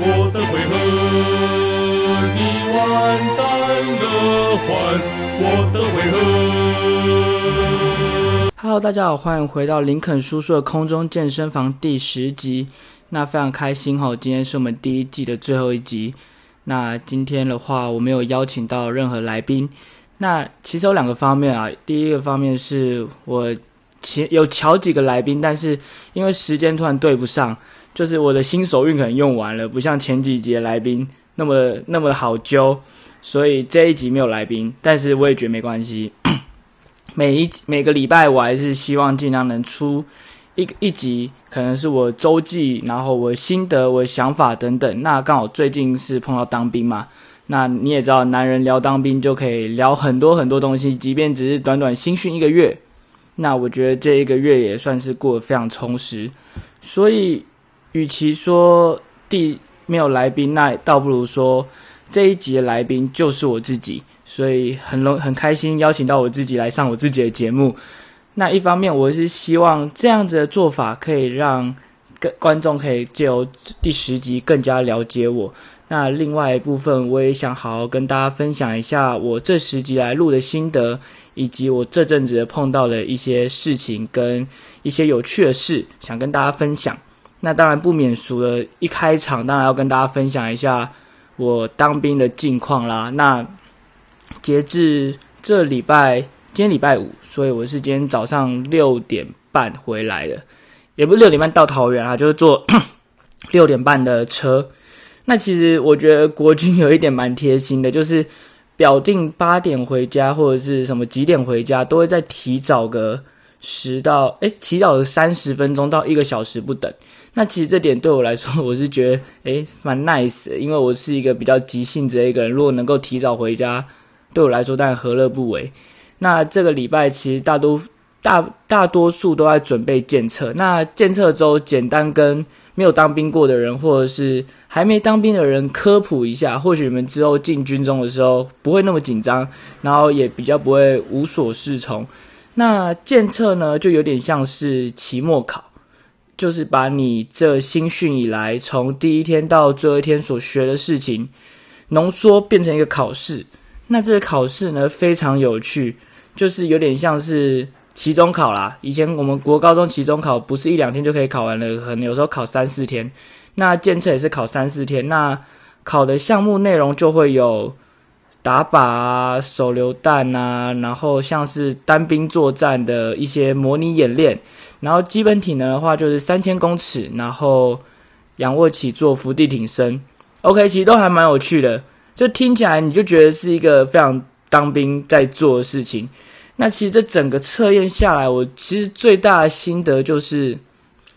我的回合，你完蛋了，换我的回合。Hello，大家好，欢迎回到林肯叔叔的空中健身房第十集。那非常开心哈，今天是我们第一季的最后一集。那今天的话，我没有邀请到任何来宾。那其实有两个方面啊，第一个方面是我前有瞧几个来宾，但是因为时间突然对不上，就是我的新手运可能用完了，不像前几集的来宾那么那么好揪，所以这一集没有来宾。但是我也觉得没关系，每一每个礼拜我还是希望尽量能出一一集，可能是我周记，然后我心得、我想法等等。那刚好最近是碰到当兵嘛。那你也知道，男人聊当兵就可以聊很多很多东西，即便只是短短新训一个月，那我觉得这一个月也算是过得非常充实。所以，与其说第没有来宾，那倒不如说这一集的来宾就是我自己。所以很荣很开心邀请到我自己来上我自己的节目。那一方面，我是希望这样子的做法可以让跟观众可以借由第十集更加了解我。那另外一部分，我也想好好跟大家分享一下我这十集来录的心得，以及我这阵子碰到的一些事情跟一些有趣的事，想跟大家分享。那当然不免俗的，一开场当然要跟大家分享一下我当兵的近况啦。那截至这礼拜，今天礼拜五，所以我是今天早上六点半回来的，也不是六点半到桃园啊，就是坐 六点半的车。那其实我觉得国军有一点蛮贴心的，就是表定八点回家或者是什么几点回家，都会再提早个十到哎提早个三十分钟到一个小时不等。那其实这点对我来说，我是觉得哎蛮 nice 的，因为我是一个比较急性子的一个人，如果能够提早回家，对我来说当然何乐不为。那这个礼拜其实大多大大多数都在准备检测，那检测周简单跟。没有当兵过的人，或者是还没当兵的人，科普一下，或许你们之后进军中的时候不会那么紧张，然后也比较不会无所适从。那检测呢，就有点像是期末考，就是把你这新训以来从第一天到最后一天所学的事情浓缩变成一个考试。那这个考试呢，非常有趣，就是有点像是。期中考啦，以前我们国高中期中考不是一两天就可以考完了，可能有时候考三四天。那监测也是考三四天，那考的项目内容就会有打靶啊、手榴弹啊，然后像是单兵作战的一些模拟演练，然后基本体能的话就是三千公尺，然后仰卧起坐、伏地挺身。OK，其实都还蛮有趣的，就听起来你就觉得是一个非常当兵在做的事情。那其实这整个测验下来，我其实最大的心得就是，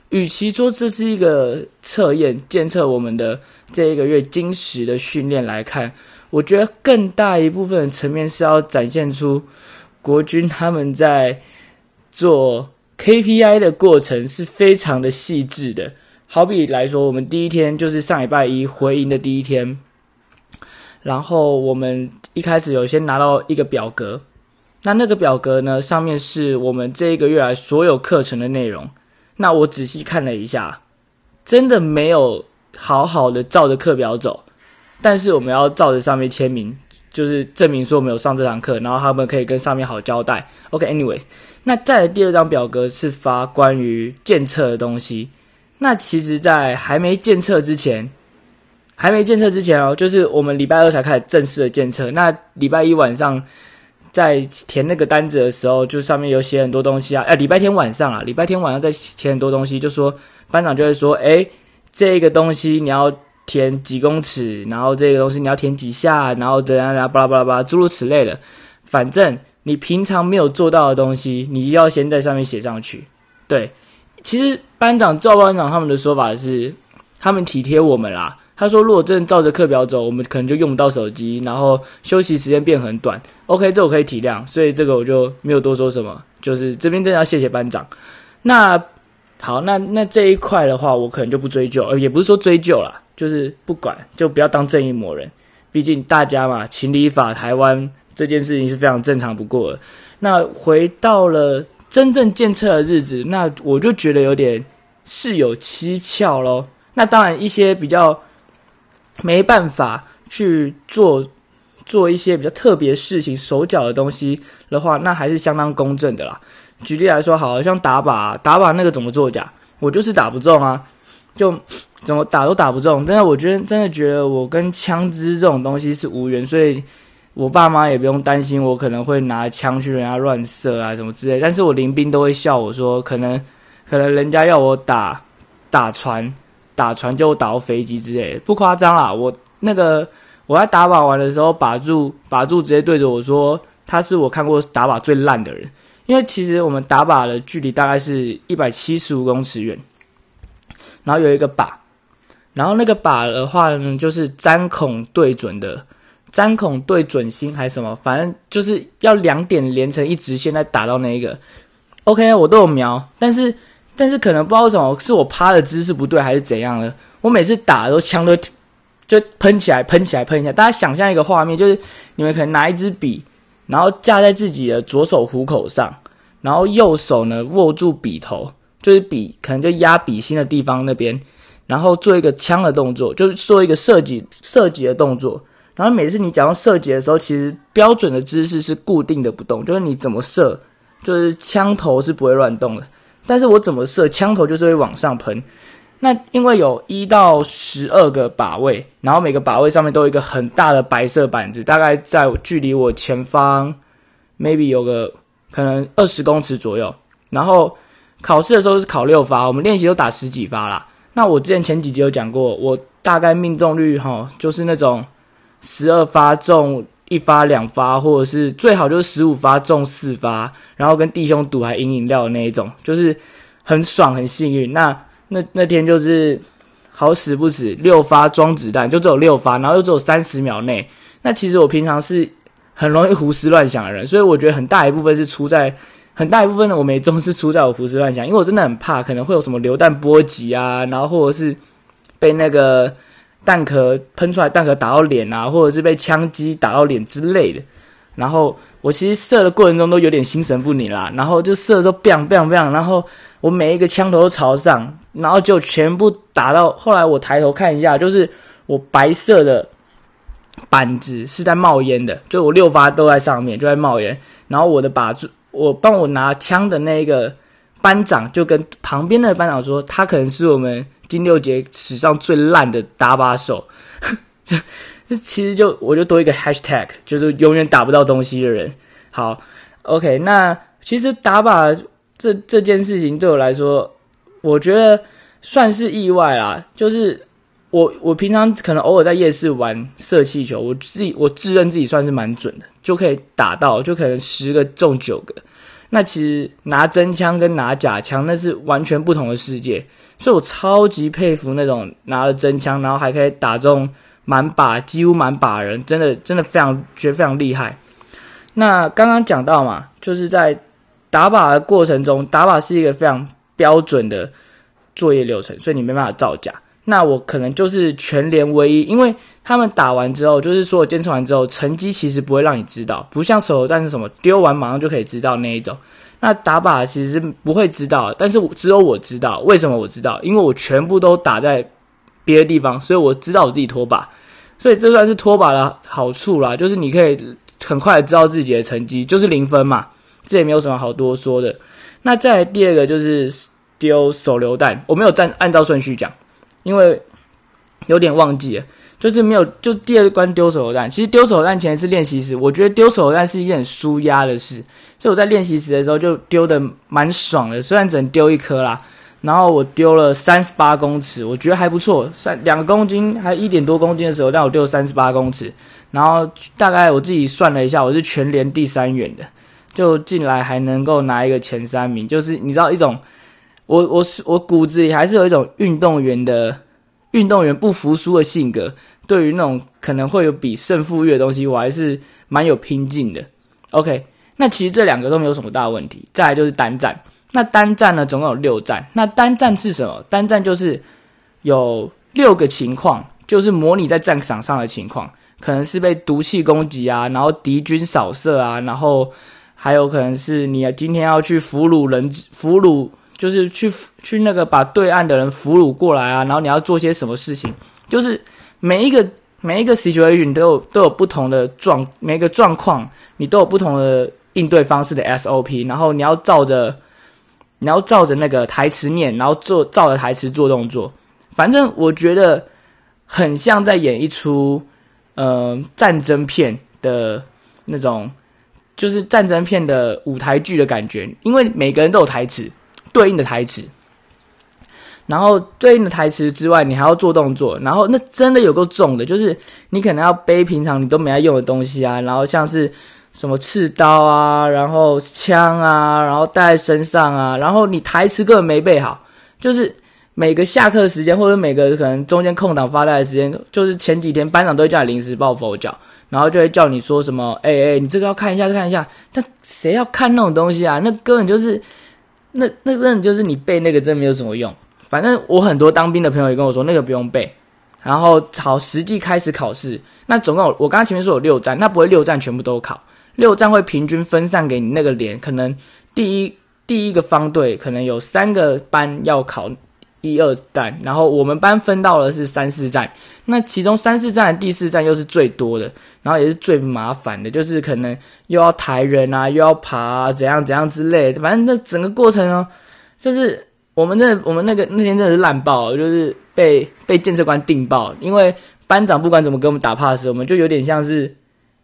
与其说这是一个测验，检测我们的这一个月精实的训练来看，我觉得更大一部分的层面是要展现出国军他们在做 KPI 的过程是非常的细致的。好比来说，我们第一天就是上礼拜一回营的第一天，然后我们一开始有先拿到一个表格。那那个表格呢？上面是我们这一个月来所有课程的内容。那我仔细看了一下，真的没有好好的照着课表走。但是我们要照着上面签名，就是证明说我们有上这堂课，然后他们可以跟上面好交代。OK，Anyway，那再第二张表格是发关于检测的东西。那其实，在还没检测之前，还没检测之前哦，就是我们礼拜二才开始正式的检测。那礼拜一晚上。在填那个单子的时候，就上面有写很多东西啊。哎，礼拜天晚上啊，礼拜天晚上在填很多东西，就说班长就会说，哎，这个东西你要填几公尺，然后这个东西你要填几下，然后等等等，巴拉巴拉巴拉，诸如此类的。反正你平常没有做到的东西，你要先在上面写上去。对，其实班长赵班长他们的说法是，他们体贴我们啦。他说：“如果真的照着课表走，我们可能就用不到手机，然后休息时间变很短。OK，这我可以体谅，所以这个我就没有多说什么。就是这边真的要谢谢班长。那好，那那这一块的话，我可能就不追究，也不是说追究啦，就是不管，就不要当正义魔人。毕竟大家嘛，情理法，台湾这件事情是非常正常不过的。那回到了真正建测的日子，那我就觉得有点事有蹊跷喽。那当然，一些比较。没办法去做做一些比较特别事情、手脚的东西的话，那还是相当公正的啦。举例来说，好像打靶，打靶那个怎么作假？我就是打不中啊，就怎么打都打不中。真的，我觉得真的觉得我跟枪支这种东西是无缘，所以我爸妈也不用担心我可能会拿枪去人家乱射啊什么之类。但是我临兵都会笑我说，可能 可能人家要我打打船，打船就打到飞机之类，不夸张啦。我那个我在打靶完的时候，把住把住直接对着我说，他是我看过打靶最烂的人。因为其实我们打靶的距离大概是一百七十五公尺远，然后有一个靶，然后那个靶的话呢，就是粘孔对准的，粘孔对准心还是什么，反正就是要两点连成一直线再打到那一个。OK，我都有瞄，但是但是可能不知道为什么是我趴的姿势不对还是怎样的，我每次打都枪都就喷起来，喷起来，喷起来。大家想象一个画面，就是你们可能拿一支笔，然后架在自己的左手虎口上。然后右手呢握住笔头，就是笔可能就压笔芯的地方那边，然后做一个枪的动作，就是做一个射击射击的动作。然后每次你讲到射击的时候，其实标准的姿势是固定的不动，就是你怎么射，就是枪头是不会乱动的。但是我怎么射，枪头就是会往上喷。那因为有一到十二个靶位，然后每个靶位上面都有一个很大的白色板子，大概在距离我前方，maybe 有个。可能二十公尺左右，然后考试的时候是考六发，我们练习都打十几发啦。那我之前前几集有讲过，我大概命中率哈，就是那种十二发中一发两发，或者是最好就是十五发中四发，然后跟弟兄赌还赢饮料的那一种，就是很爽很幸运。那那那天就是好死不死六发装子弹，就只有六发，然后又只有三十秒内。那其实我平常是。很容易胡思乱想的人，所以我觉得很大一部分是出在很大一部分的我没中是出在我胡思乱想，因为我真的很怕可能会有什么榴弹波及啊，然后或者是被那个弹壳喷出来弹壳打到脸啊，或者是被枪击打到脸之类的。然后我其实射的过程中都有点心神不宁啦，然后就射的时候 bang bang bang，然后我每一个枪头都朝上，然后就全部打到后来我抬头看一下，就是我白色的。板子是在冒烟的，就我六发都在上面，就在冒烟。然后我的靶子，我帮我拿枪的那个班长就跟旁边的班长说，他可能是我们金六节史上最烂的打把手。这 其实就我就多一个 hashtag，就是永远打不到东西的人。好，OK，那其实打把这这件事情对我来说，我觉得算是意外啦，就是。我我平常可能偶尔在夜市玩射气球，我自己我自认自己算是蛮准的，就可以打到，就可能十个中九个。那其实拿真枪跟拿假枪那是完全不同的世界，所以我超级佩服那种拿了真枪，然后还可以打中满靶，几乎满靶人，真的真的非常觉得非常厉害。那刚刚讲到嘛，就是在打靶的过程中，打靶是一个非常标准的作业流程，所以你没办法造假。那我可能就是全连唯一，因为他们打完之后，就是所有监测完之后，成绩其实不会让你知道，不像手榴弹是什么丢完马上就可以知道那一种。那打靶其实不会知道，但是只有我知道。为什么我知道？因为我全部都打在别的地方，所以我知道我自己拖把，所以这算是拖把的好处啦，就是你可以很快知道自己的成绩，就是零分嘛，这也没有什么好多说的。那再第二个就是丢手榴弹，我没有按按照顺序讲。因为有点忘记了，就是没有就第二关丢手榴弹。其实丢手榴弹前是练习时，我觉得丢手榴弹是一件很舒压的事，所以我在练习时的时候就丢的蛮爽的。虽然只能丢一颗啦，然后我丢了三十八公尺，我觉得还不错。三两公斤还一点多公斤的时候，但我丢了三十八公尺，然后大概我自己算了一下，我是全连第三远的，就进来还能够拿一个前三名，就是你知道一种。我我是我骨子里还是有一种运动员的运动员不服输的性格，对于那种可能会有比胜负欲的东西，我还是蛮有拼劲的。OK，那其实这两个都没有什么大问题。再来就是单战，那单战呢总共有六战。那单战是什么？单战就是有六个情况，就是模拟在战场上的情况，可能是被毒气攻击啊，然后敌军扫射啊，然后还有可能是你今天要去俘虏人俘虏。就是去去那个把对岸的人俘虏过来啊，然后你要做些什么事情？就是每一个每一个 situation 都有都有不同的状，每个状况你都有不同的应对方式的 SOP，然后你要照着你要照着那个台词念，然后做照着台词做动作。反正我觉得很像在演一出呃战争片的那种，就是战争片的舞台剧的感觉，因为每个人都有台词对应的台词。然后对应的台词之外，你还要做动作，然后那真的有够重的，就是你可能要背平常你都没在用的东西啊，然后像是什么刺刀啊，然后枪啊，然后带在身上啊，然后你台词根本没背好，就是每个下课时间或者每个可能中间空档发呆的时间，就是前几天班长都会叫你临时抱佛脚，然后就会叫你说什么，哎哎，你这个要看一下，看一下，但谁要看那种东西啊？那根本就是那那根本就是你背那个真没有什么用。反正我很多当兵的朋友也跟我说，那个不用背。然后好，实际开始考试，那总共我刚刚前面说有六站，那不会六站全部都考，六站会平均分散给你那个连，可能第一第一个方队可能有三个班要考一二站，然后我们班分到的是三四站，那其中三四站的第四站又是最多的，然后也是最麻烦的，就是可能又要抬人啊，又要爬，怎样怎样之类的，反正那整个过程哦，就是。我们那我们那个那天真的是烂爆，就是被被建设官定爆，因为班长不管怎么给我们打 pass，我们就有点像是，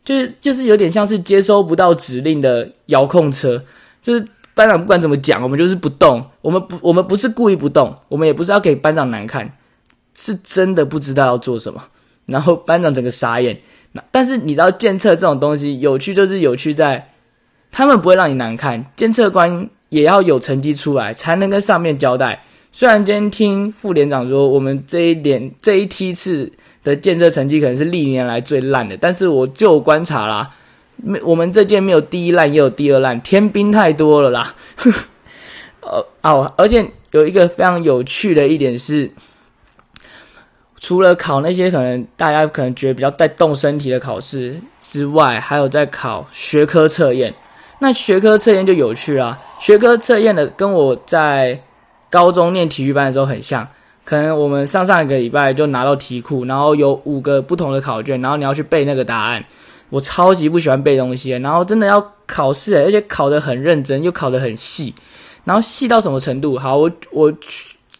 就是就是有点像是接收不到指令的遥控车，就是班长不管怎么讲，我们就是不动，我们不我们不是故意不动，我们也不是要给班长难看，是真的不知道要做什么，然后班长整个傻眼。那但是你知道监测这种东西有趣，就是有趣在他们不会让你难看，监测官。也要有成绩出来，才能跟上面交代。虽然今天听副连长说，我们这一点这一梯次的建设成绩可能是历年来最烂的，但是我就观察啦，没我们这届没有第一烂，也有第二烂，天兵太多了啦。呃哦，而且有一个非常有趣的一点是，除了考那些可能大家可能觉得比较带动身体的考试之外，还有在考学科测验。那学科测验就有趣啦。学科测验的跟我在高中念体育班的时候很像，可能我们上上一个礼拜就拿到题库，然后有五个不同的考卷，然后你要去背那个答案。我超级不喜欢背东西，然后真的要考试，而且考得很认真，又考得很细。然后细到什么程度？好，我我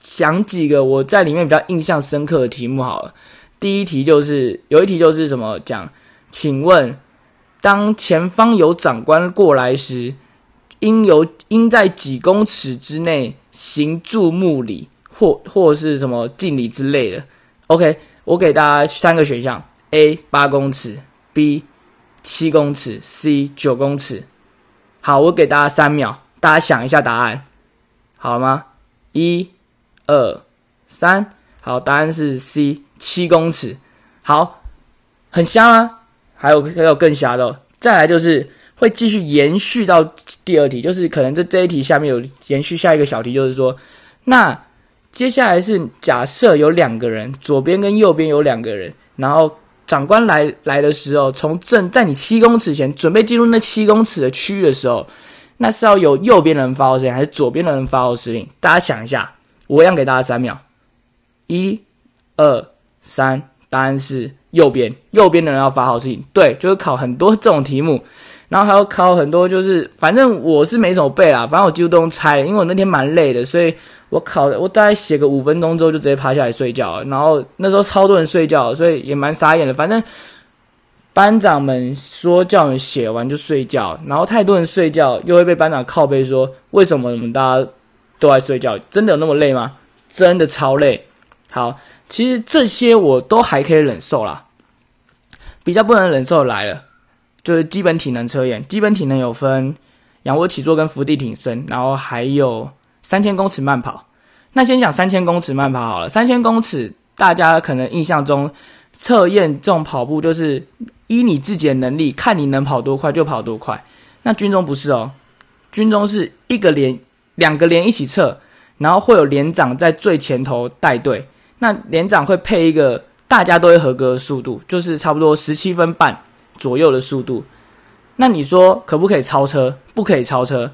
想几个我在里面比较印象深刻的题目好了。第一题就是有一题就是什么讲，请问。当前方有长官过来时，应由应在几公尺之内行注目礼，或或是什么敬礼之类的。OK，我给大家三个选项：A 八公尺，B 七公尺，C 九公尺。好，我给大家三秒，大家想一下答案，好吗？一、二、三。好，答案是 C 七公尺。好，很香啊。还有还有更瞎的，再来就是会继续延续到第二题，就是可能这这一题下面有延续下一个小题，就是说，那接下来是假设有两个人，左边跟右边有两个人，然后长官来来的时候，从正在你七公尺前准备进入那七公尺的区域的时候，那是要有右边的人发号施令，还是左边的人发号施令？大家想一下，我一样给大家三秒，一、二、三，答案是。右边，右边的人要发号施令，对，就是考很多这种题目，然后还要考很多，就是反正我是没什么背啦，反正我几乎都用猜，因为我那天蛮累的，所以我考我大概写个五分钟之后就直接趴下来睡觉，然后那时候超多人睡觉，所以也蛮傻眼的。反正班长们说叫你写完就睡觉，然后太多人睡觉又会被班长靠背说为什么我们大家都在睡觉？真的有那么累吗？真的超累。好。其实这些我都还可以忍受啦，比较不能忍受来了，就是基本体能测验。基本体能有分仰卧起坐跟伏地挺身，然后还有三千公尺慢跑。那先讲三千公尺慢跑好了。三千公尺，大家可能印象中测验这种跑步就是依你自己的能力，看你能跑多快就跑多快。那军中不是哦，军中是一个连两个连一起测，然后会有连长在最前头带队。那连长会配一个大家都会合格的速度，就是差不多十七分半左右的速度。那你说可不可以超车？不可以超车。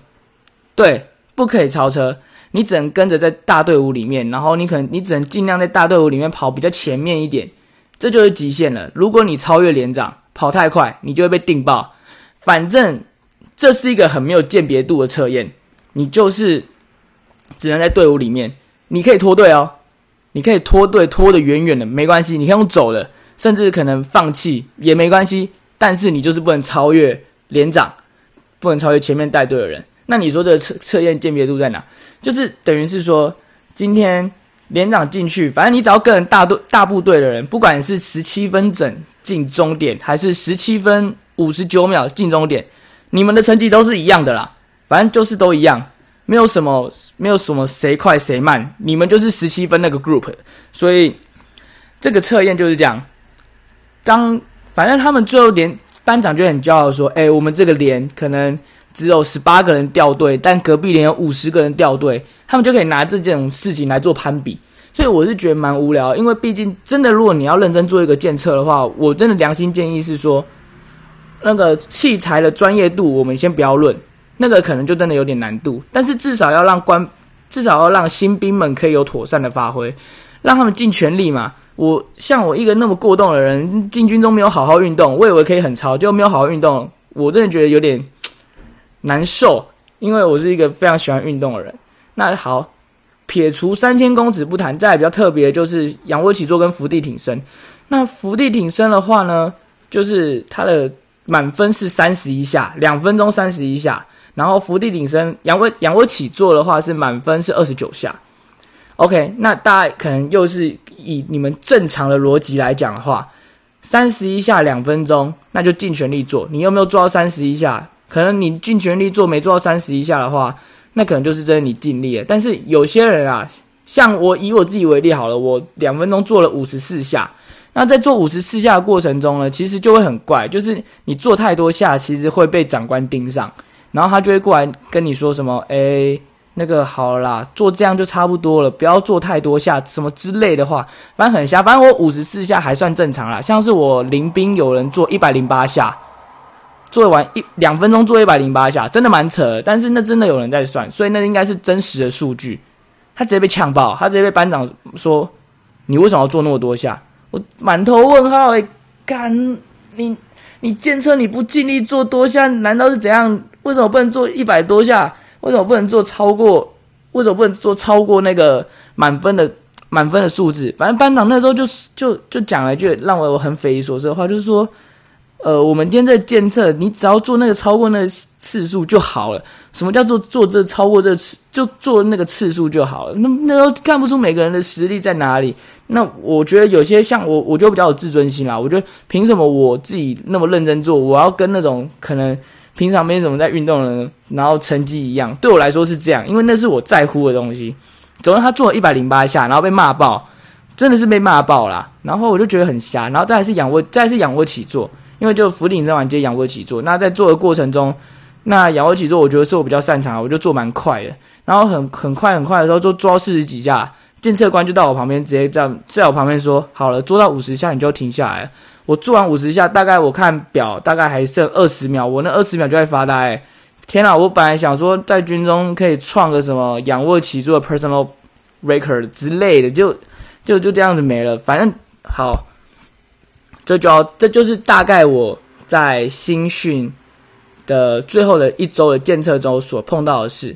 对，不可以超车。你只能跟着在大队伍里面，然后你可能你只能尽量在大队伍里面跑比较前面一点，这就是极限了。如果你超越连长，跑太快，你就会被定爆。反正这是一个很没有鉴别度的测验，你就是只能在队伍里面，你可以脱队哦，你可以脱队脱得远远的，没关系，你可以用走的，甚至可能放弃也没关系，但是你就是不能超越连长，不能超越前面带队的人。那你说这个测测验鉴别度在哪？就是等于是说，今天连长进去，反正你只要跟大队大部队的人，不管是十七分整进终点，还是十七分五十九秒进终点，你们的成绩都是一样的啦。反正就是都一样，没有什么没有什么谁快谁慢，你们就是十七分那个 group。所以这个测验就是这样。当反正他们最后连班长就很骄傲说：“哎，我们这个连可能。”只有十八个人掉队，但隔壁连有五十个人掉队，他们就可以拿这种事情来做攀比，所以我是觉得蛮无聊。因为毕竟真的，如果你要认真做一个检测的话，我真的良心建议是说，那个器材的专业度我们先不要论，那个可能就真的有点难度。但是至少要让官，至少要让新兵们可以有妥善的发挥，让他们尽全力嘛。我像我一个那么过动的人，进军中没有好好运动，我以为可以很超，就没有好好运动，我真的觉得有点。难受，因为我是一个非常喜欢运动的人。那好，撇除三千公尺不谈，再比较特别就是仰卧起坐跟伏地挺身。那伏地挺身的话呢，就是它的满分是三十一下，两分钟三十一下。然后伏地挺身，仰卧仰卧起坐的话是满分是二十九下。OK，那大家可能又是以你们正常的逻辑来讲的话，三十一下两分钟，那就尽全力做。你有没有做到三十一下？可能你尽全力做，没做到三十一下的话，那可能就是真的你尽力了。但是有些人啊，像我以我自己为例好了，我两分钟做了五十四下。那在做五十四下的过程中呢，其实就会很怪，就是你做太多下，其实会被长官盯上，然后他就会过来跟你说什么：“诶，那个好啦，做这样就差不多了，不要做太多下，什么之类的话。”反正很瞎，反正我五十四下还算正常啦。像是我临兵有人做一百零八下。做完一两分钟做一百零八下，真的蛮扯。但是那真的有人在算，所以那应该是真实的数据。他直接被呛爆，他直接被班长说：“你为什么要做那么多下？”我满头问号诶，干你你监测你不尽力做多下，难道是怎样？为什么不能做一百多下？为什么不能做超过？为什么不能做超过那个满分的满分的数字？反正班长那时候就就就讲了一句让我很匪夷所思的话，就是说。呃，我们今天在监测，你只要做那个超过那次数就好了。什么叫做做这超过这次就做那个次数就好了？那那时候看不出每个人的实力在哪里。那我觉得有些像我，我就比较有自尊心啦。我觉得凭什么我自己那么认真做，我要跟那种可能平常没怎么在运动的人，然后成绩一样？对我来说是这样，因为那是我在乎的东西。总之他做了一百零八下，然后被骂爆，真的是被骂爆啦。然后我就觉得很瞎。然后再是仰卧，再是仰卧起坐。因为就俯顶撑完接仰卧起坐，那在做的过程中，那仰卧起坐我觉得是我比较擅长，我就做蛮快的。然后很很快很快的时候，就做到四十几下，监测官就到我旁边，直接这样在我旁边说：“好了，做到五十下你就停下来。”我做完五十下，大概我看表，大概还剩二十秒，我那二十秒就在发呆。天啊！我本来想说在军中可以创个什么仰卧起坐 personal record 之类的，就就就这样子没了。反正好。这就要，这就是大概我在新训的最后的一周的检测中所碰到的事。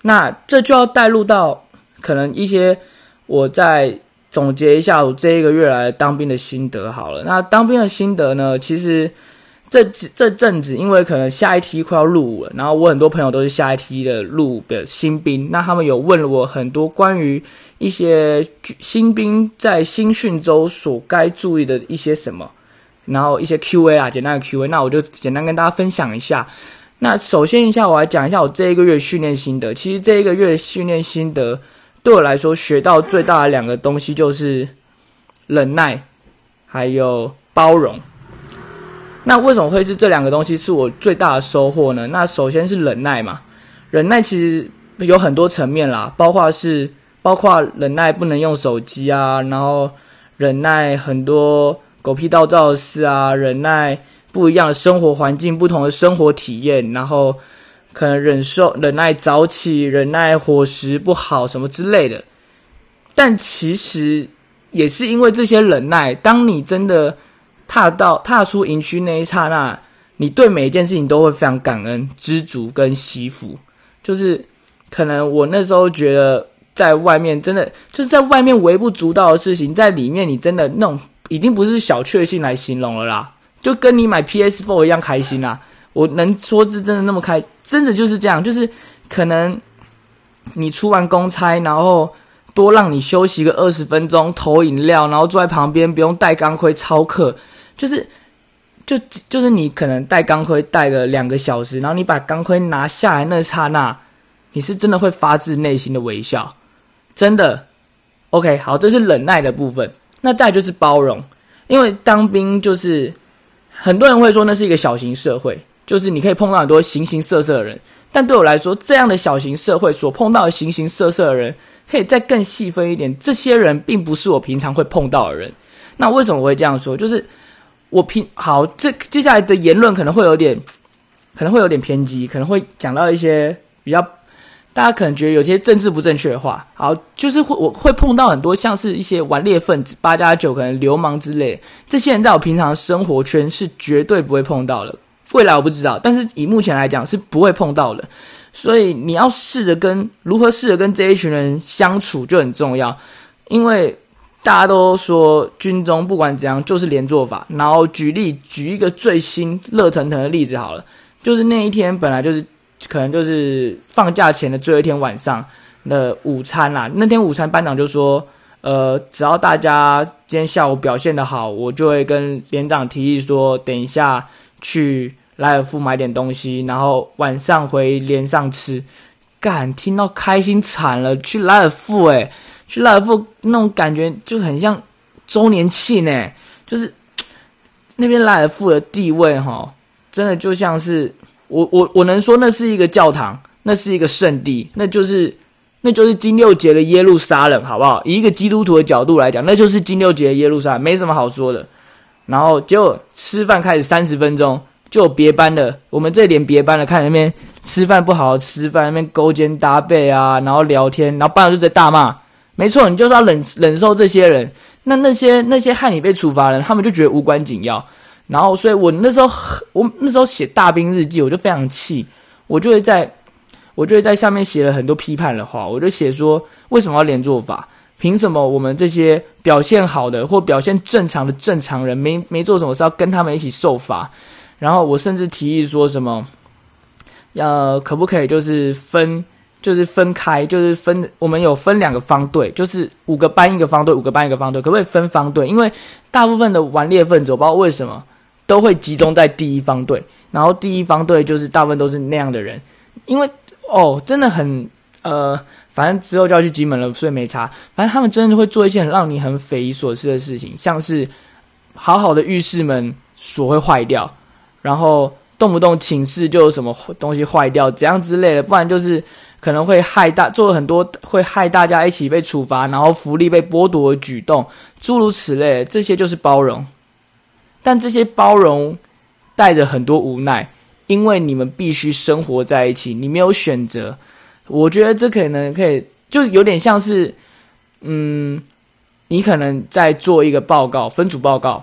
那这就要带入到可能一些我在总结一下我这一个月来当兵的心得好了。那当兵的心得呢，其实这这阵子因为可能下一梯快要入伍了，然后我很多朋友都是下一梯的入伍的新兵，那他们有问了我很多关于。一些新兵在新训周所该注意的一些什么，然后一些 Q&A 啊，简单的 Q&A，那我就简单跟大家分享一下。那首先一下，我来讲一下我这一个月训练心得。其实这一个月训练心得对我来说学到最大的两个东西就是忍耐，还有包容。那为什么会是这两个东西是我最大的收获呢？那首先是忍耐嘛，忍耐其实有很多层面啦，包括是。包括忍耐不能用手机啊，然后忍耐很多狗屁倒灶的事啊，忍耐不一样的生活环境、不同的生活体验，然后可能忍受忍耐早起、忍耐伙食不好什么之类的。但其实也是因为这些忍耐，当你真的踏到踏出营区那一刹那，你对每一件事情都会非常感恩、知足跟惜福。就是可能我那时候觉得，在外面真的就是在外面微不足道的事情，在里面你真的那种已经不是小确幸来形容了啦，就跟你买 PS Four 一样开心啦。我能说是真的那么开，真的就是这样，就是可能你出完公差，然后。多让你休息个二十分钟，投饮料，然后坐在旁边，不用戴钢盔操课，就是，就就是你可能戴钢盔戴个两个小时，然后你把钢盔拿下来那刹那，你是真的会发自内心的微笑，真的。OK，好，这是忍耐的部分，那再就是包容，因为当兵就是很多人会说那是一个小型社会，就是你可以碰到很多形形色色的人，但对我来说，这样的小型社会所碰到的形形色色的人。可以再更细分一点，这些人并不是我平常会碰到的人。那为什么我会这样说？就是我平好，这接下来的言论可能会有点，可能会有点偏激，可能会讲到一些比较大家可能觉得有些政治不正确的话。好，就是会我会碰到很多像是一些顽劣分子、八加九可能流氓之类，这些人在我平常生活圈是绝对不会碰到的。未来我不知道，但是以目前来讲是不会碰到的。所以你要试着跟如何试着跟这一群人相处就很重要，因为大家都说军中不管怎样就是连坐法。然后举例举一个最新热腾腾的例子好了，就是那一天本来就是可能就是放假前的最后一天晚上的午餐啦。那天午餐班长就说，呃，只要大家今天下午表现的好，我就会跟连长提议说，等一下去。莱尔富买点东西，然后晚上回连上吃，干听到开心惨了。去莱尔富，诶，去莱尔富那种感觉就很像周年庆呢，就是那边莱尔夫的地位哈，真的就像是我我我能说那是一个教堂，那是一个圣地，那就是那就是金六节的耶路撒冷，好不好？以一个基督徒的角度来讲，那就是金六节的耶路撒冷，没什么好说的。然后结果吃饭开始三十分钟。就别班的，我们这连别班的看那边吃饭不好好吃饭，那边勾肩搭背啊，然后聊天，然后班长就在大骂。没错，你就是要忍忍受这些人。那那些那些害你被处罚人，他们就觉得无关紧要。然后，所以我那时候我那时候写大兵日记，我就非常气，我就会在我就会在下面写了很多批判的话。我就写说，为什么要连坐法？凭什么我们这些表现好的或表现正常的正常人，没没做什么事，要跟他们一起受罚？然后我甚至提议说什么，要可不可以就是分，就是分开，就是分我们有分两个方队，就是五个班一个方队，五个班一个方队，可不可以分方队？因为大部分的顽劣分子，我不知道为什么都会集中在第一方队，然后第一方队就是大部分都是那样的人，因为哦，真的很呃，反正之后就要去金门了，所以没差。反正他们真的会做一些很让你很匪夷所思的事情，像是好好的浴室门锁会坏掉。然后动不动寝室就有什么东西坏掉，怎样之类的，不然就是可能会害大，做很多会害大家一起被处罚，然后福利被剥夺的举动，诸如此类，这些就是包容。但这些包容带着很多无奈，因为你们必须生活在一起，你没有选择。我觉得这可能可以，就有点像是，嗯，你可能在做一个报告，分组报告，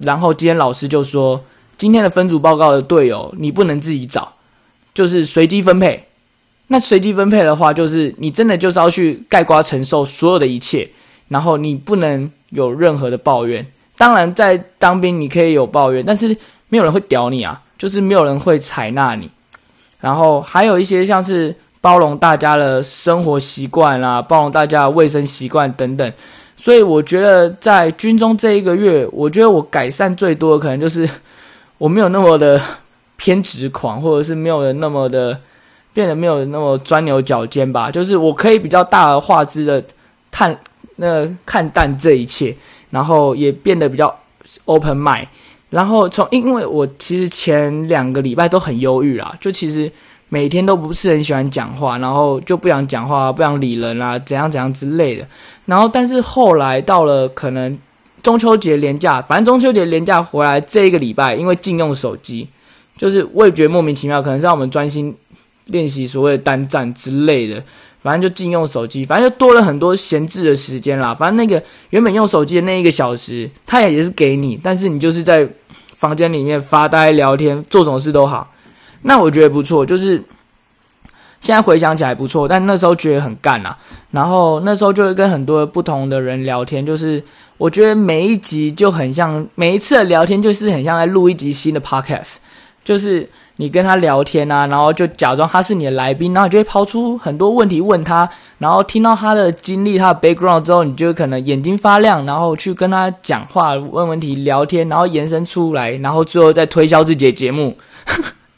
然后今天老师就说。今天的分组报告的队友，你不能自己找，就是随机分配。那随机分配的话，就是你真的就是要去盖瓜承受所有的一切，然后你不能有任何的抱怨。当然，在当兵你可以有抱怨，但是没有人会屌你啊，就是没有人会采纳你。然后还有一些像是包容大家的生活习惯啊，包容大家的卫生习惯等等。所以我觉得在军中这一个月，我觉得我改善最多的可能就是。我没有那么的 偏执狂，或者是没有那么的 变得没有那么钻牛角尖吧。就是我可以比较大而化之的看那看淡这一切，然后也变得比较 open mind。然后从因为我其实前两个礼拜都很忧郁啦，就其实每天都不是很喜欢讲话，然后就不想讲话，不想理人啦，怎样怎样之类的。然后但是后来到了可能。中秋节连假，反正中秋节连假回来这一个礼拜，因为禁用手机，就是我也觉得莫名其妙，可能是让我们专心练习所谓的单战之类的。反正就禁用手机，反正就多了很多闲置的时间啦。反正那个原本用手机的那一个小时，他也也是给你，但是你就是在房间里面发呆、聊天，做什么事都好。那我觉得不错，就是现在回想起来不错，但那时候觉得很干啊。然后那时候就会跟很多不同的人聊天，就是我觉得每一集就很像，每一次的聊天就是很像在录一集新的 podcast，就是。你跟他聊天啊，然后就假装他是你的来宾，然后就会抛出很多问题问他，然后听到他的经历、他的 background 之后，你就可能眼睛发亮，然后去跟他讲话、问问题、聊天，然后延伸出来，然后最后再推销自己的节目。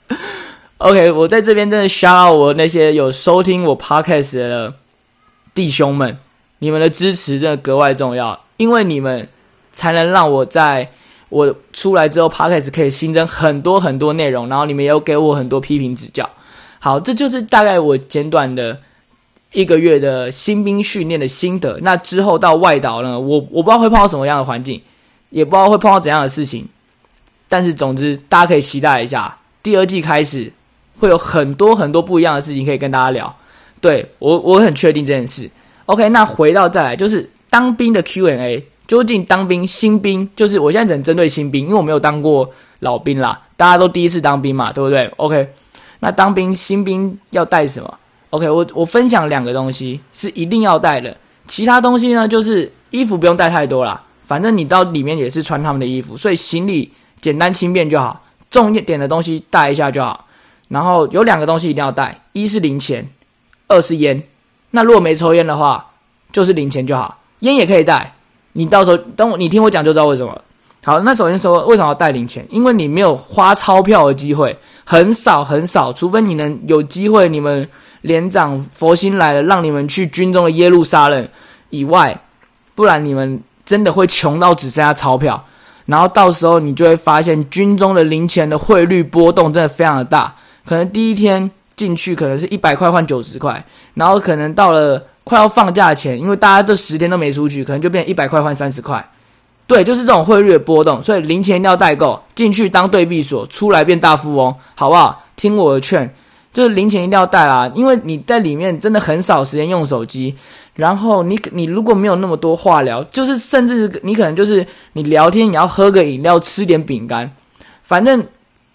OK，我在这边真的 shout 我那些有收听我 podcast 的弟兄们，你们的支持真的格外重要，因为你们才能让我在。我出来之后 p o d c a s 可以新增很多很多内容，然后你们也有给我很多批评指教。好，这就是大概我简短的一个月的新兵训练的心得。那之后到外岛呢，我我不知道会碰到什么样的环境，也不知道会碰到怎样的事情。但是总之，大家可以期待一下，第二季开始会有很多很多不一样的事情可以跟大家聊。对我，我很确定这件事。OK，那回到再来就是当兵的 Q&A。究竟当兵新兵，就是我现在只能针对新兵，因为我没有当过老兵啦。大家都第一次当兵嘛，对不对？OK，那当兵新兵要带什么？OK，我我分享两个东西是一定要带的，其他东西呢就是衣服不用带太多啦，反正你到里面也是穿他们的衣服，所以行李简单轻便就好，重一点的东西带一下就好。然后有两个东西一定要带，一是零钱，二是烟。那如果没抽烟的话，就是零钱就好，烟也可以带。你到时候等我，你听我讲就知道为什么。好，那首先说为什么要带零钱？因为你没有花钞票的机会，很少很少，除非你能有机会，你们连长佛心来了，让你们去军中的耶路撒冷以外，不然你们真的会穷到只剩下钞票。然后到时候你就会发现军中的零钱的汇率波动真的非常的大，可能第一天进去可能是一百块换九十块，然后可能到了。快要放假前，因为大家这十天都没出去，可能就变一百块换三十块，对，就是这种汇率的波动，所以零钱一定要带够，进去当对币所，出来变大富翁，好不好？听我的劝，就是零钱一定要带啊，因为你在里面真的很少时间用手机，然后你你如果没有那么多话聊，就是甚至你可能就是你聊天，你要喝个饮料，吃点饼干，反正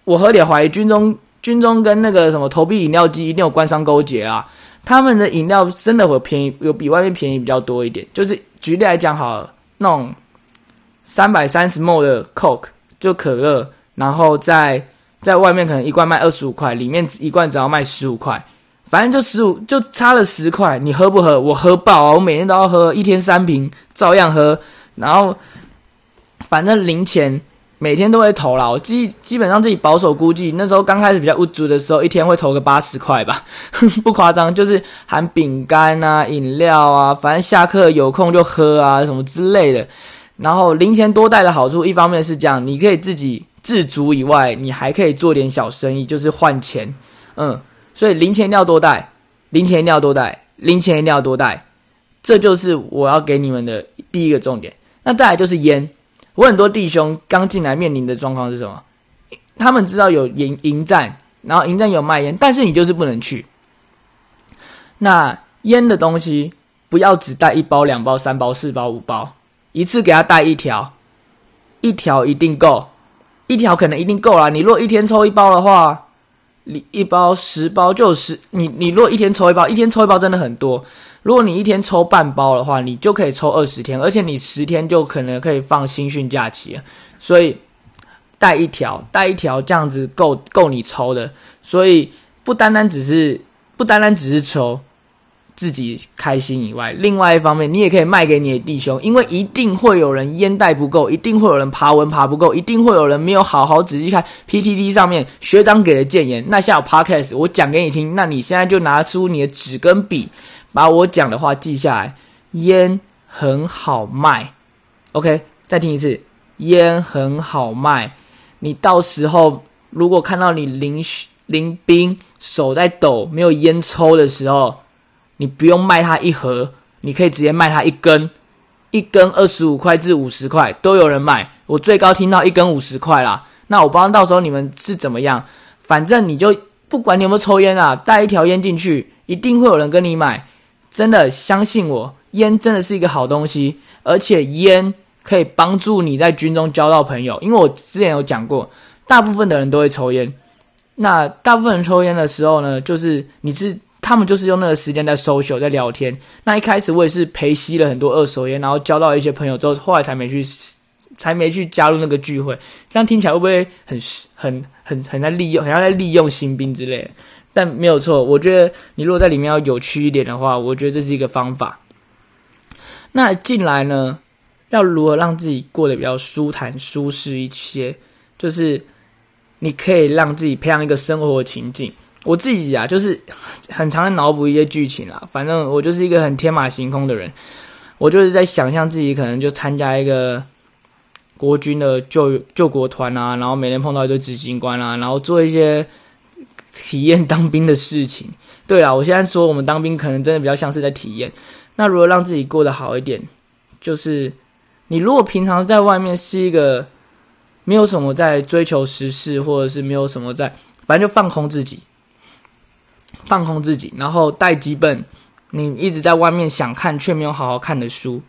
我合理怀疑军中军中跟那个什么投币饮料机一定有官商勾结啊。他们的饮料真的会便宜，有比外面便宜比较多一点。就是举例来讲，好了，那种三百三十 ml 的 Coke 就可乐，然后在在外面可能一罐卖二十五块，里面一罐只要卖十五块，反正就十五就差了十块。你喝不喝？我喝爆啊！我每天都要喝，一天三瓶，照样喝。然后反正零钱。每天都会投啦，我基基本上自己保守估计，那时候刚开始比较无足的时候，一天会投个八十块吧，不夸张，就是含饼干啊、饮料啊，反正下课有空就喝啊，什么之类的。然后零钱多带的好处，一方面是这样，你可以自己自足以外，你还可以做点小生意，就是换钱。嗯，所以零钱一定要多带，零钱一定要多带，零钱一定要多带，这就是我要给你们的第一个重点。那再来就是烟。我很多弟兄刚进来面临的状况是什么？他们知道有营营站，然后营站有卖烟，但是你就是不能去。那烟的东西不要只带一包、两包、三包、四包、五包，一次给他带一条，一条一定够，一条可能一定够了。你如果一天抽一包的话，你一包十包就十，你你如果一天抽一包，一天抽一包真的很多。如果你一天抽半包的话，你就可以抽二十天，而且你十天就可能可以放新训假期，所以带一条，带一条这样子够够你抽的。所以不单单只是不单单只是抽自己开心以外，另外一方面你也可以卖给你的弟兄，因为一定会有人烟袋不够，一定会有人爬文爬不够，一定会有人没有好好仔细看 PTT 上面学长给的建言。那下有 Podcast 我讲给你听，那你现在就拿出你的纸跟笔。把我讲的话记下来，烟很好卖，OK，再听一次，烟很好卖。你到时候如果看到你林林兵手在抖，没有烟抽的时候，你不用卖他一盒，你可以直接卖他一根，一根二十五块至五十块都有人买，我最高听到一根五十块啦。那我不知道到时候你们是怎么样，反正你就不管你有没有抽烟啊，带一条烟进去，一定会有人跟你买。真的相信我，烟真的是一个好东西，而且烟可以帮助你在军中交到朋友。因为我之前有讲过，大部分的人都会抽烟。那大部分人抽烟的时候呢，就是你是他们就是用那个时间在 social 在聊天。那一开始我也是陪吸了很多二手烟，然后交到一些朋友之后，后来才没去，才没去加入那个聚会。这样听起来会不会很很很很在利用，好像在利用新兵之类？但没有错，我觉得你如果在里面要有趣一点的话，我觉得这是一个方法。那进来呢，要如何让自己过得比较舒坦、舒适一些？就是你可以让自己培养一个生活情境。我自己啊，就是很常在脑补一些剧情啦。反正我就是一个很天马行空的人，我就是在想象自己可能就参加一个国军的救救国团啊，然后每天碰到一堆执行官啊，然后做一些。体验当兵的事情，对啊，我现在说我们当兵可能真的比较像是在体验。那如何让自己过得好一点？就是你如果平常在外面是一个没有什么在追求时事，或者是没有什么在，反正就放空自己，放空自己，然后带几本你一直在外面想看却没有好好看的书。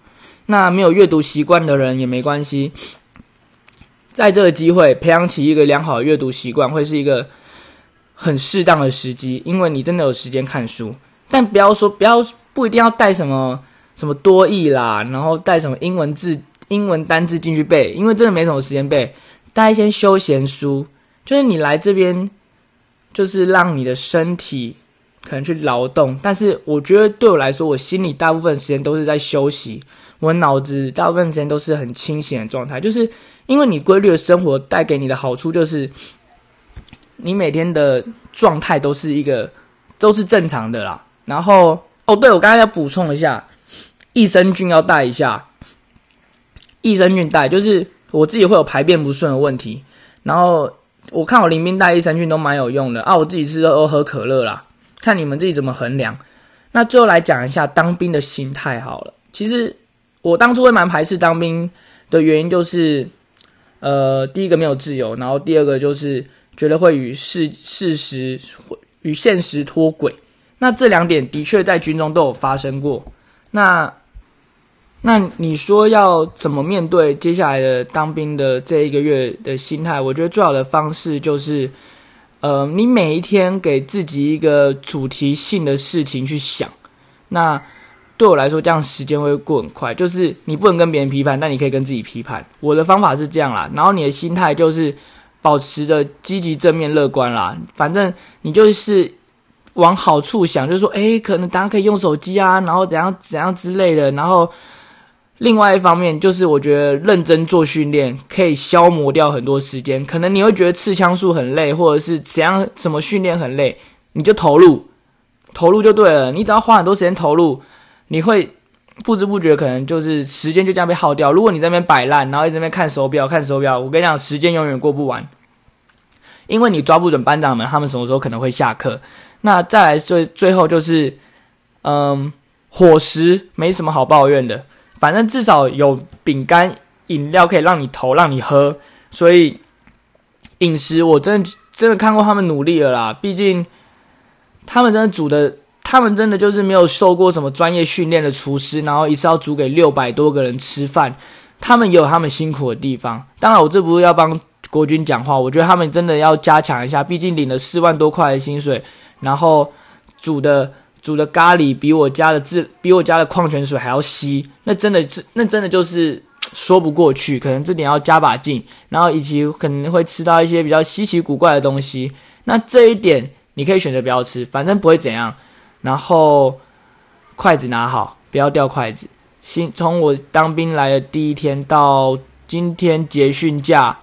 那没有阅读习惯的人也没关系，在这个机会培养起一个良好的阅读习惯，会是一个。很适当的时机，因为你真的有时间看书，但不要说不要不一定要带什么什么多义啦，然后带什么英文字、英文单字进去背，因为真的没什么时间背。带一些休闲书，就是你来这边，就是让你的身体可能去劳动，但是我觉得对我来说，我心里大部分时间都是在休息，我脑子大部分时间都是很清醒的状态，就是因为你规律的生活带给你的好处就是。你每天的状态都是一个都是正常的啦。然后哦，对我刚才要补充一下，益生菌要带一下。益生菌带就是我自己会有排便不顺的问题，然后我看我林兵带益生菌都蛮有用的啊。我自己是都喝可乐啦，看你们自己怎么衡量。那最后来讲一下当兵的心态好了。其实我当初会蛮排斥当兵的原因就是，呃，第一个没有自由，然后第二个就是。觉得会与事事实、与现实脱轨，那这两点的确在军中都有发生过。那那你说要怎么面对接下来的当兵的这一个月的心态？我觉得最好的方式就是，呃，你每一天给自己一个主题性的事情去想。那对我来说，这样时间会过很快。就是你不能跟别人批判，但你可以跟自己批判。我的方法是这样啦，然后你的心态就是。保持着积极正面乐观啦，反正你就是往好处想，就是说，诶，可能大家可以用手机啊，然后怎样怎样之类的。然后另外一方面，就是我觉得认真做训练可以消磨掉很多时间。可能你会觉得刺枪术很累，或者是怎样什么训练很累，你就投入，投入就对了。你只要花很多时间投入，你会不知不觉可能就是时间就这样被耗掉。如果你在那边摆烂，然后一直在那边看手表看手表，我跟你讲，时间永远过不完。因为你抓不准班长们，他们什么时候可能会下课。那再来最最后就是，嗯，伙食没什么好抱怨的，反正至少有饼干、饮料可以让你投、让你喝。所以饮食我真的真的看过他们努力了啦，毕竟他们真的煮的，他们真的就是没有受过什么专业训练的厨师，然后一次要煮给六百多个人吃饭，他们也有他们辛苦的地方。当然，我这不是要帮。国军讲话，我觉得他们真的要加强一下，毕竟领了四万多块的薪水，然后煮的煮的咖喱比我家的自比我家的矿泉水还要稀，那真的是那真的就是说不过去，可能这点要加把劲，然后以及可能会吃到一些比较稀奇古怪的东西，那这一点你可以选择不要吃，反正不会怎样。然后筷子拿好，不要掉筷子。新从我当兵来的第一天到今天结训假。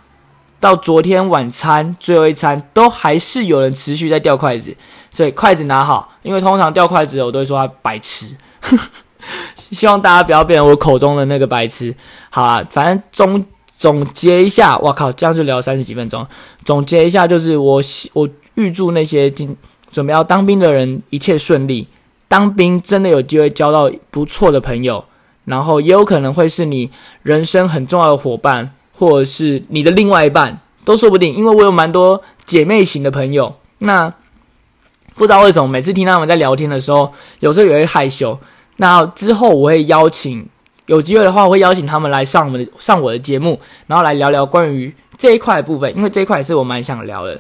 到昨天晚餐最后一餐，都还是有人持续在掉筷子，所以筷子拿好，因为通常掉筷子，我都会说他白痴。希望大家不要变成我口中的那个白痴。好啊，反正总总结一下，我靠，这样就聊三十几分钟。总结一下，就是我我预祝那些今准备要当兵的人一切顺利，当兵真的有机会交到不错的朋友，然后也有可能会是你人生很重要的伙伴。或者是你的另外一半都说不定，因为我有蛮多姐妹型的朋友。那不知道为什么每次听他们在聊天的时候，有时候也会害羞。那之后我会邀请有机会的话，我会邀请他们来上我们的上我的节目，然后来聊聊关于这一块部分，因为这一块也是我蛮想聊的。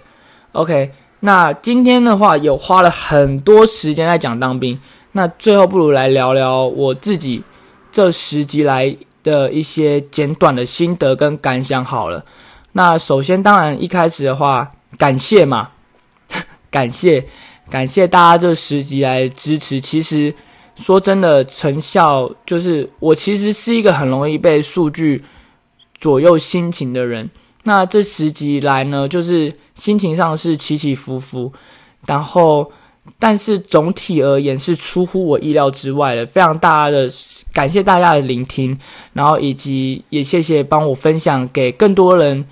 OK，那今天的话有花了很多时间在讲当兵，那最后不如来聊聊我自己这十集来的一些简短的心得跟感想好了。那首先，当然一开始的话，感谢嘛，感谢感谢大家这十集来支持。其实说真的，成效就是我其实是一个很容易被数据左右心情的人。那这十集来呢，就是心情上是起起伏伏，然后但是总体而言是出乎我意料之外的，非常大的感谢大家的聆听，然后以及也谢谢帮我分享给更多人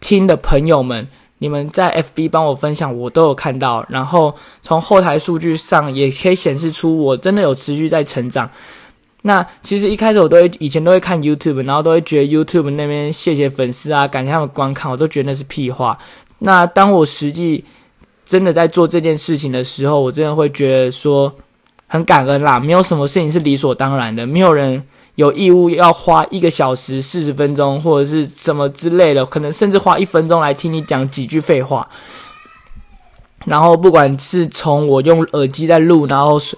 听的朋友们，你们在 FB 帮我分享，我都有看到，然后从后台数据上也可以显示出我真的有持续在成长。那其实一开始我都会以前都会看 YouTube，然后都会觉得 YouTube 那边谢谢粉丝啊，感谢他们观看，我都觉得那是屁话。那当我实际真的在做这件事情的时候，我真的会觉得说很感恩啦。没有什么事情是理所当然的，没有人有义务要花一个小时四十分钟或者是什么之类的，可能甚至花一分钟来听你讲几句废话。然后不管是从我用耳机在录，然后是。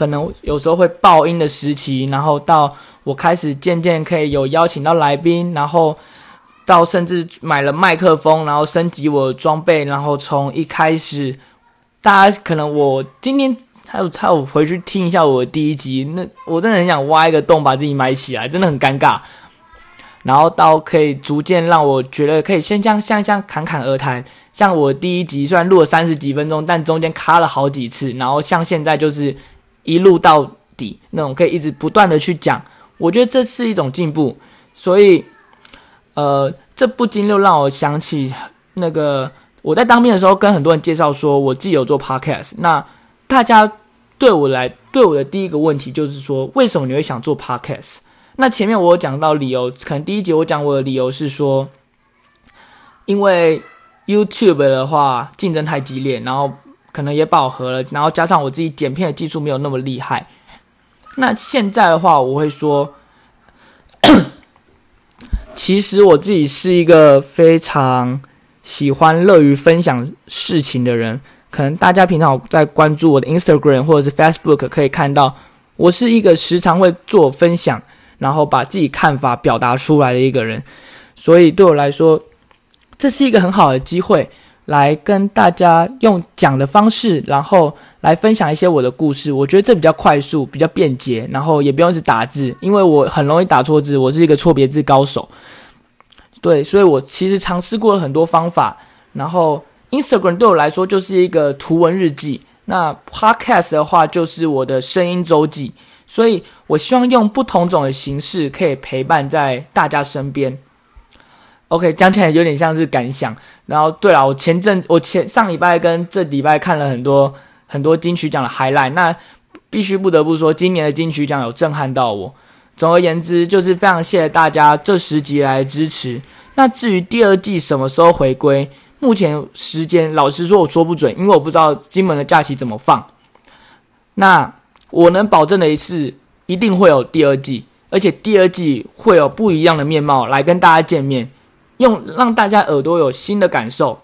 可能有时候会爆音的时期，然后到我开始渐渐可以有邀请到来宾，然后到甚至买了麦克风，然后升级我的装备，然后从一开始，大家可能我今天还有还有回去听一下我第一集，那我真的很想挖一个洞把自己埋起来，真的很尴尬。然后到可以逐渐让我觉得可以先像像像侃侃而谈，像我第一集虽然录了三十几分钟，但中间卡了好几次，然后像现在就是。一路到底那种可以一直不断的去讲，我觉得这是一种进步，所以，呃，这不禁又让我想起那个我在当兵的时候跟很多人介绍说我自己有做 podcast，那大家对我来对我的第一个问题就是说为什么你会想做 podcast？那前面我有讲到理由，可能第一节我讲我的理由是说，因为 YouTube 的话竞争太激烈，然后。可能也饱和了，然后加上我自己剪片的技术没有那么厉害。那现在的话，我会说，其实我自己是一个非常喜欢、乐于分享事情的人。可能大家平常在关注我的 Instagram 或者是 Facebook，可以看到我是一个时常会做分享，然后把自己看法表达出来的一个人。所以对我来说，这是一个很好的机会。来跟大家用讲的方式，然后来分享一些我的故事。我觉得这比较快速，比较便捷，然后也不用一直打字，因为我很容易打错字，我是一个错别字高手。对，所以我其实尝试过了很多方法。然后 Instagram 对我来说就是一个图文日记，那 Podcast 的话就是我的声音周记。所以我希望用不同种的形式，可以陪伴在大家身边。OK，讲起来有点像是感想。然后，对了，我前阵我前上礼拜跟这礼拜看了很多很多金曲奖的 highlight，那必须不得不说，今年的金曲奖有震撼到我。总而言之，就是非常谢谢大家这十集来支持。那至于第二季什么时候回归，目前时间老实说我说不准，因为我不知道金门的假期怎么放。那我能保证的是，一定会有第二季，而且第二季会有不一样的面貌来跟大家见面。用让大家耳朵有新的感受。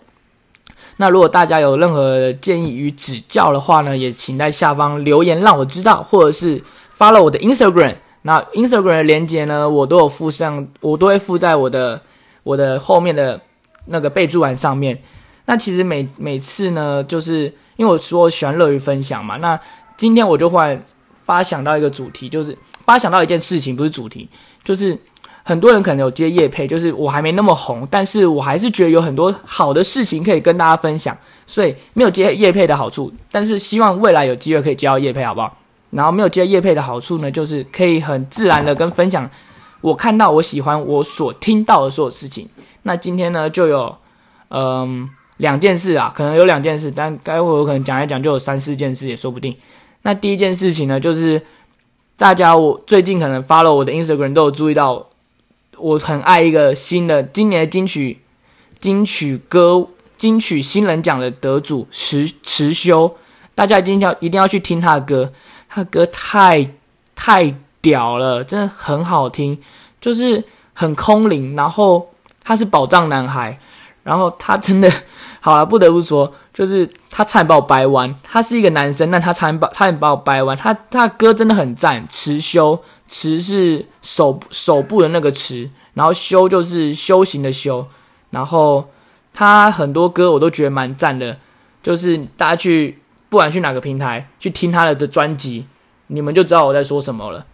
那如果大家有任何建议与指教的话呢，也请在下方留言让我知道，或者是 follow 我的 Instagram。那 Instagram 的链接呢，我都有附上，我都会附在我的我的后面的那个备注栏上面。那其实每每次呢，就是因为我说我喜欢乐于分享嘛。那今天我就忽然发想到一个主题，就是发想到一件事情，不是主题，就是。很多人可能有接叶配，就是我还没那么红，但是我还是觉得有很多好的事情可以跟大家分享，所以没有接叶配的好处，但是希望未来有机会可以接到叶配，好不好？然后没有接叶配的好处呢，就是可以很自然的跟分享我看到我喜欢我所听到的所有事情。那今天呢，就有嗯两件事啊，可能有两件事，但待会我可能讲一讲就有三四件事也说不定。那第一件事情呢，就是大家我最近可能发了我的 Instagram 都有注意到。我很爱一个新的今年的金曲金曲歌金曲新人奖的得主池池修，大家一定要一定要去听他的歌，他的歌太太屌了，真的很好听，就是很空灵。然后他是宝藏男孩，然后他真的 好了，不得不说，就是他差点把我掰弯。他是一个男生，但他差点把差点把我掰弯。他他的歌真的很赞，持修持是手手部的那个持，然后修就是修行的修，然后他很多歌我都觉得蛮赞的，就是大家去不管去哪个平台去听他的的专辑，你们就知道我在说什么了。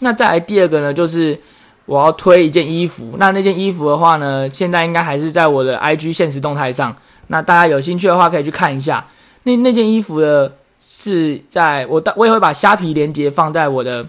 那再来第二个呢，就是我要推一件衣服。那那件衣服的话呢，现在应该还是在我的 IG 现实动态上。那大家有兴趣的话，可以去看一下。那那件衣服的是在我我也会把虾皮链接放在我的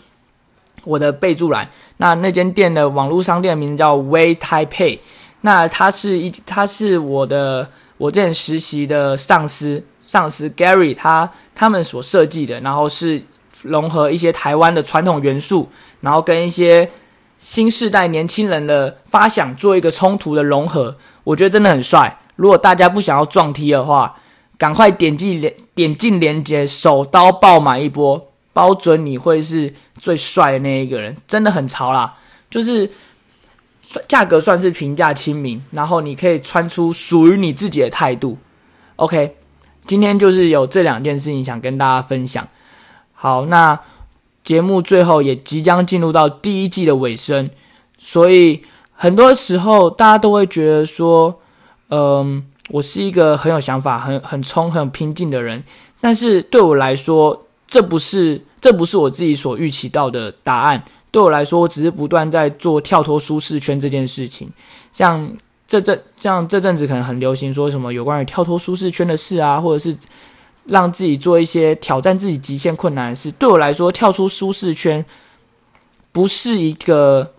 我的备注栏。那那间店的网络商店名字叫 Way Taipei。那它是一它是我的我之前实习的上司上司 Gary 他他们所设计的，然后是。融合一些台湾的传统元素，然后跟一些新时代年轻人的发想做一个冲突的融合，我觉得真的很帅。如果大家不想要撞踢的话，赶快点击连点进链接，手刀爆买一波，包准你会是最帅的那一个人，真的很潮啦。就是价格算是平价亲民，然后你可以穿出属于你自己的态度。OK，今天就是有这两件事情想跟大家分享。好，那节目最后也即将进入到第一季的尾声，所以很多时候大家都会觉得说，嗯，我是一个很有想法、很很冲、很拼劲的人，但是对我来说，这不是这不是我自己所预期到的答案。对我来说，我只是不断在做跳脱舒适圈这件事情。像这阵像这阵子可能很流行说什么有关于跳脱舒适圈的事啊，或者是。让自己做一些挑战自己极限困难的事，对我来说，跳出舒适圈不是一个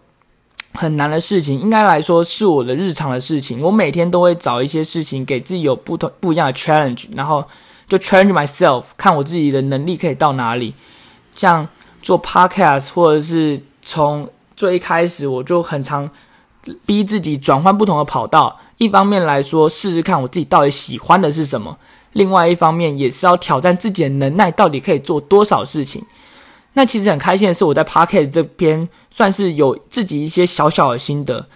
很难的事情。应该来说，是我的日常的事情。我每天都会找一些事情给自己有不同不一样的 challenge，然后就 challenge myself，看我自己的能力可以到哪里。像做 podcast，或者是从最一开始我就很常逼自己转换不同的跑道。一方面来说，试试看我自己到底喜欢的是什么。另外一方面也是要挑战自己的能耐，到底可以做多少事情。那其实很开心的是，我在 Pocket 这边算是有自己一些小小的心得。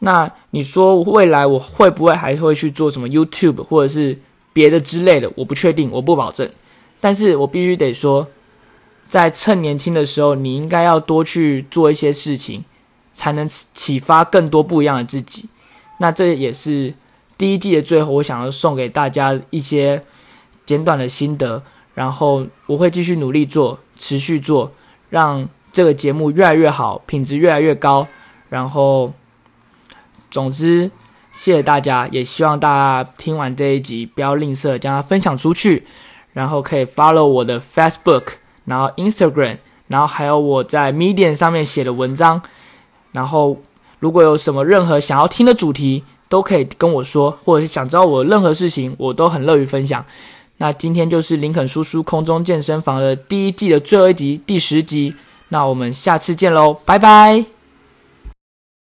那你说未来我会不会还会去做什么 YouTube 或者是别的之类的？我不确定，我不保证。但是我必须得说，在趁年轻的时候，你应该要多去做一些事情，才能启发更多不一样的自己。那这也是。第一季的最后，我想要送给大家一些简短的心得，然后我会继续努力做，持续做，让这个节目越来越好，品质越来越高。然后，总之，谢谢大家，也希望大家听完这一集不要吝啬，将它分享出去，然后可以 follow 我的 Facebook，然后 Instagram，然后还有我在 Medium 上面写的文章。然后，如果有什么任何想要听的主题，都可以跟我说，或者是想知道我任何事情，我都很乐于分享。那今天就是林肯叔叔空中健身房的第一季的最后一集，第十集。那我们下次见喽，拜拜。